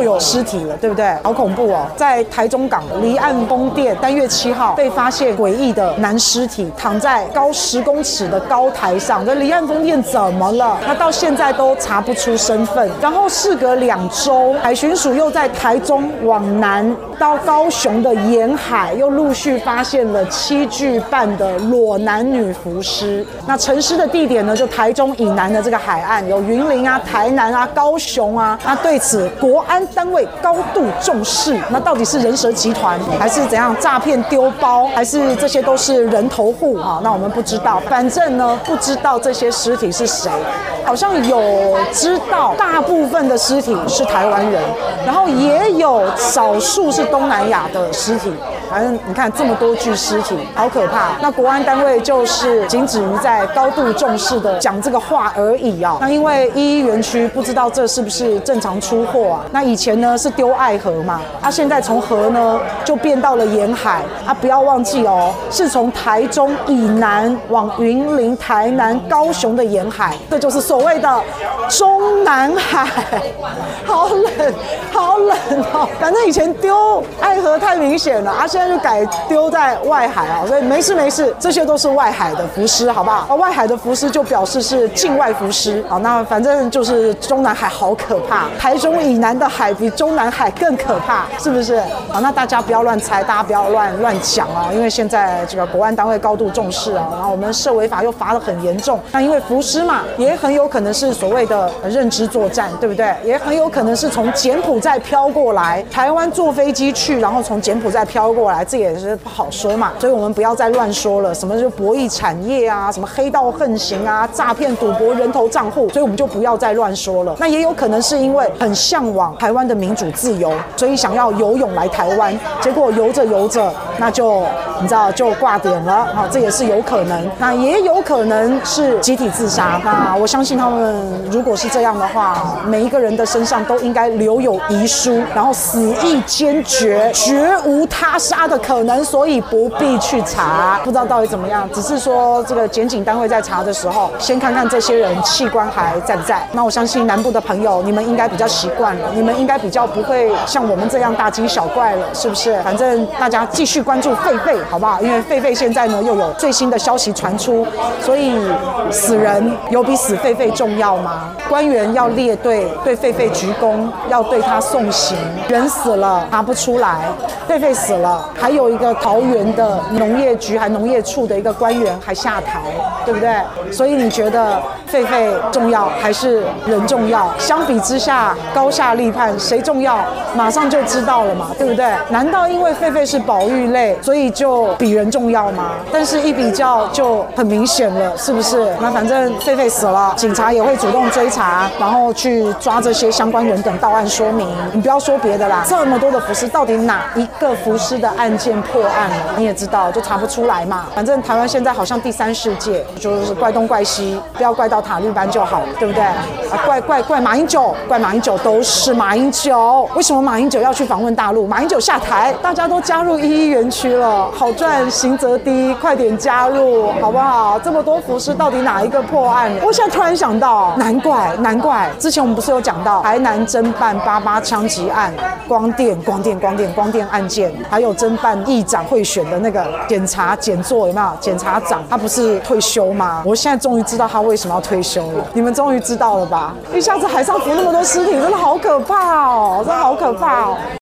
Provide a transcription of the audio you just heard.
就有尸体了，对不对？好恐怖哦！在台中港离岸风电三月七号被发现诡异的男尸体躺在高十公尺的高台上，这离岸风电怎么了？他到现在都查不出身份。然后事隔两周，海巡署又在台中往南到高雄的沿海又陆续发现了七具半的裸男女浮尸。那沉尸的地点呢？就台中以南的这个海岸，有云林啊、台南啊、高雄啊。那对此，国安单位高度重视。那到底是人蛇集团，还是怎样诈骗丢包，还是这些都是人头户啊？那我们不知道。反正呢，不知道这些尸体是谁。好像有知道，大部分的尸体是台湾人，然后也有少数是东南亚的尸体。反正你看这么多具尸体，好可怕。那国安单位就是仅止于在高度重视的讲这个话而已啊。那因为一一园区不知道这是不是正常出货啊？那以前呢是丢爱河嘛，啊现在从河呢就变到了沿海啊。不要忘记哦，是从台中以南往云林、台南、高雄的沿海，这就是所谓的中南海。好冷，好冷哦。反正以前丢爱河太明显了啊。现在就改丢在外海啊，所以没事没事，这些都是外海的浮尸，好不好？外海的浮尸就表示是境外浮尸，好，那反正就是中南海好可怕，台中以南的海海比中南海更可怕，是不是？好，那大家不要乱猜，大家不要乱乱讲啊，因为现在这个国安单位高度重视啊，然后我们涉违法又罚得很严重，那因为浮尸嘛，也很有可能是所谓的认知作战，对不对？也很有可能是从柬埔寨飘过来，台湾坐飞机去，然后从柬埔寨飘过来。来，这也是不好说嘛，所以我们不要再乱说了。什么就博弈产业啊，什么黑道横行啊，诈骗、赌博、人头账户，所以我们就不要再乱说了。那也有可能是因为很向往台台湾的民主自由，所以想要游泳来台湾，结果游着游着，那就你知道就挂点了。好，这也是有可能。那也有可能是集体自杀。那我相信他们如果是这样的话，每一个人的身上都应该留有遗书，然后死意坚决，绝无他杀。的可能，所以不必去查，不知道到底怎么样。只是说这个检警单位在查的时候，先看看这些人器官还在不在。那我相信南部的朋友，你们应该比较习惯了，你们应该比较不会像我们这样大惊小怪了，是不是？反正大家继续关注狒狒，好不好？因为狒狒现在呢又有最新的消息传出，所以死人有比死狒狒重要吗？官员要列队对狒狒鞠躬，要对他送行。人死了查不出来，狒狒死了。还有一个桃园的农业局还农业处的一个官员还下台，对不对？所以你觉得狒狒重要还是人重要？相比之下，高下立判，谁重要？马上就知道了嘛，对不对？难道因为狒狒是保育类，所以就比人重要吗？但是一比较就很明显了，是不是？那反正狒狒死了，警察也会主动追查，然后去抓这些相关人等到案说明。你不要说别的啦，这么多的浮尸，到底哪一个浮尸的？案件破案了，你也知道，就查不出来嘛。反正台湾现在好像第三世界，就是怪东怪西，不要怪到塔绿班就好，对不对？啊，怪怪怪马英九，怪马英九都是马英九。为什么马英九要去访问大陆？马英九下台，大家都加入一一园区了，好赚，刑责低，快点加入，好不好？这么多服饰，到底哪一个破案？我现在突然想到，难怪，难怪，之前我们不是有讲到台南侦办八八枪击案，光电，光电，光电，光电案件，还有侦。办议长贿选的那个检察检座有没有？检察长他不是退休吗？我现在终于知道他为什么要退休了。你们终于知道了吧？一下子海上浮那么多尸体，真的好可怕哦！真的好可怕哦！